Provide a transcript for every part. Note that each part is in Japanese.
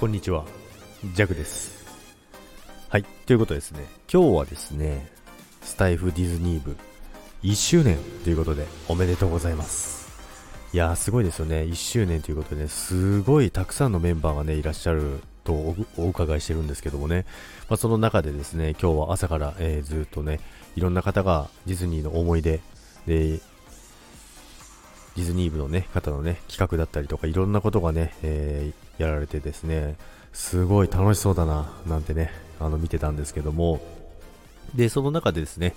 こんにちは、ジャグです。はい、ということですね、今日はですね、スタイフディズニー部。1周年ということで、おめでとうございます。いやー、すごいですよね、1周年ということでね、すごいたくさんのメンバーがね、いらっしゃるとおお伺いしてるんですけどもね、まあ、その中でですね、今日は朝から、えーずっとね、いろんな方がディズニーの思い出で、ディズニー部のね、方のね、企画だったりとか、いろんなことがね、えーやられてですね、すごい楽しそうだな、なんてね、あの、見てたんですけども、で、その中でですね、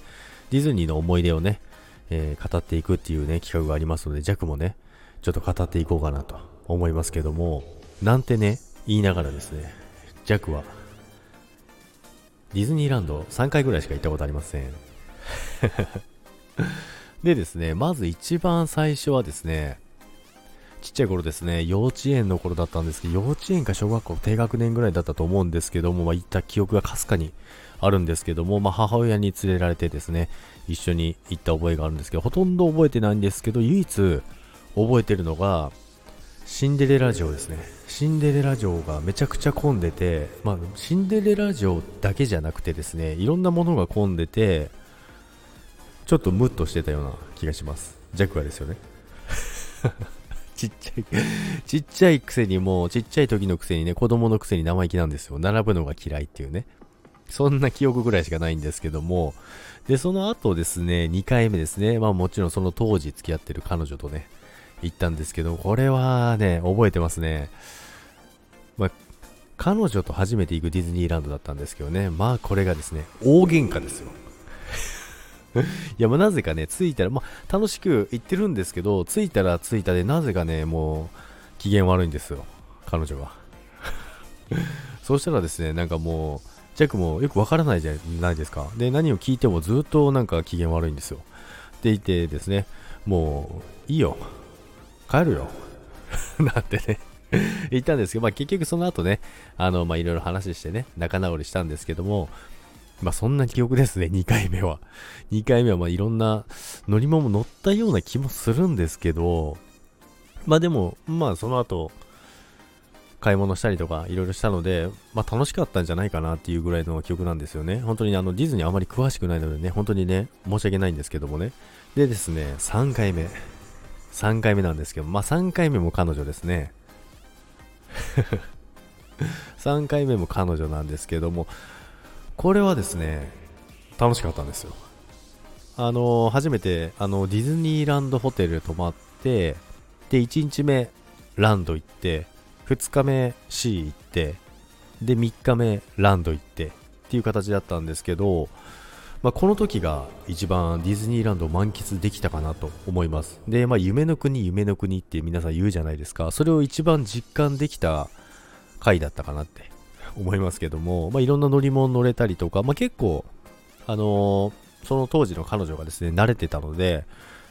ディズニーの思い出をね、えー語っていくっていうね、企画がありますので、ジャックもね、ちょっと語っていこうかなと思いますけども、なんてね、言いながらですね、ジャックは、ディズニーランド3回ぐらいしか行ったことありません。でですね、まず一番最初はですね、ちっちゃい頃ですね、幼稚園の頃だったんですけど、幼稚園か小学校低学年ぐらいだったと思うんですけども、まあ、行った記憶がかすかにあるんですけども、まあ、母親に連れられてですね、一緒に行った覚えがあるんですけど、ほとんど覚えてないんですけど、唯一覚えてるのが、シンデレラ城ですね。シンデレラ城がめちゃくちゃ混んでて、まあ、シンデレラ城だけじゃなくてですね、いろんなものが混んでて、ちょっとムッとしてたような気がします。ジャクはですよね。ちっちゃい、ちっちゃいくせにもう、ちっちゃい時のくせにね、子供のくせに生意気なんですよ。並ぶのが嫌いっていうね。そんな記憶ぐらいしかないんですけども、で、その後ですね、2回目ですね、まあもちろんその当時付き合ってる彼女とね、行ったんですけど、これはね、覚えてますね。まあ、彼女と初めて行くディズニーランドだったんですけどね、まあこれがですね、大喧嘩ですよ。いや、まあなぜかね、着いたら、まあ楽しく行ってるんですけど、着いたら着いたで、なぜかね、もう、機嫌悪いんですよ、彼女が。そうしたらですね、なんかもう、ジャックもよくわからないじゃないですか。で、何を聞いてもずっとなんか機嫌悪いんですよ。って言ってですね、もう、いいよ。帰るよ。なんてね、言ったんですけど、まあ結局その後ね、あの、まあいろいろ話してね、仲直りしたんですけども、まあそんな記憶ですね、2回目は。2回目はまあいろんな乗り物も乗ったような気もするんですけど、まあでも、まあその後、買い物したりとかいろいろしたので、まあ楽しかったんじゃないかなっていうぐらいの記憶なんですよね。本当にあのディズニーあまり詳しくないのでね、本当にね、申し訳ないんですけどもね。でですね、3回目。3回目なんですけど、まあ3回目も彼女ですね。3回目も彼女なんですけども、これはですね、楽しかったんですよ。あの初めて、あの、ディズニーランドホテル泊まって、で、1日目、ランド行って、2日目、シー行って、で、3日目、ランド行って、っていう形だったんですけど、まあ、この時が一番ディズニーランドを満喫できたかなと思います。で、まあ、夢の国、夢の国って皆さん言うじゃないですか。それを一番実感できた回だったかなって思いますけども、まあ、いろんな乗り物乗れたりとか、まあ、結構、あのーその当時の彼女がですね、慣れてたので、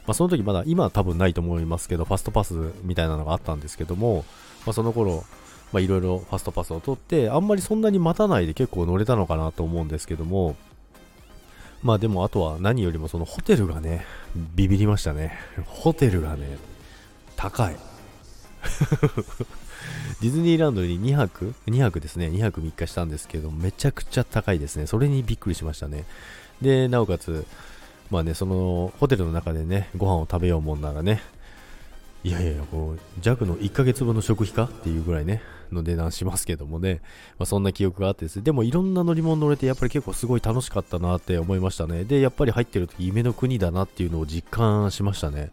まあ、その時まだ、今は多分ないと思いますけど、ファストパスみたいなのがあったんですけども、まあ、その頃、まあ、いろいろファストパスを取って、あんまりそんなに待たないで結構乗れたのかなと思うんですけども、まあでもあとは何よりもそのホテルがね、ビビりましたね。ホテルがね、高い。ディズニーランドに2泊 ?2 泊ですね。2泊3日したんですけど、めちゃくちゃ高いですね。それにびっくりしましたね。で、なおかつ、まあね、そのホテルの中でね、ご飯を食べようもんならね、いやいやいや、こう、弱の1ヶ月分の食費か？っていうぐらいね、の値段しますけどもね、まあ、そんな記憶があってですね、でもいろんな乗り物乗れて、やっぱり結構すごい楽しかったなって思いましたね。で、やっぱり入ってる時夢の国だなっていうのを実感しましたね。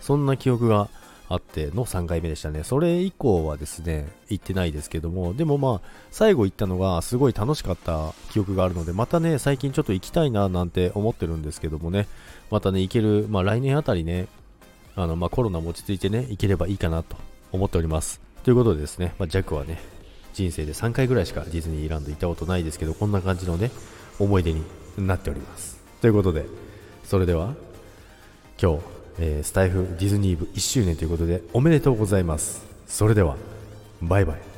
そんな記憶があっての3回目でしたね。それ以降はですね、行ってないですけども、でもまあ、最後行ったのがすごい楽しかった記憶があるので、またね、最近ちょっと行きたいななんて思ってるんですけどもね、またね、行ける、まあ来年あたりね、あの、まあコロナも落ち着いてね、行ければいいかなと思っております。ということでですね、まあ、ジャックはね、人生で3回ぐらいしかディズニーランド行ったことないですけど、こんな感じのね、思い出になっております。ということで、それでは、今日、えースタイフディズニー部1周年ということで、おめでとうございます。それでは、バイバイ。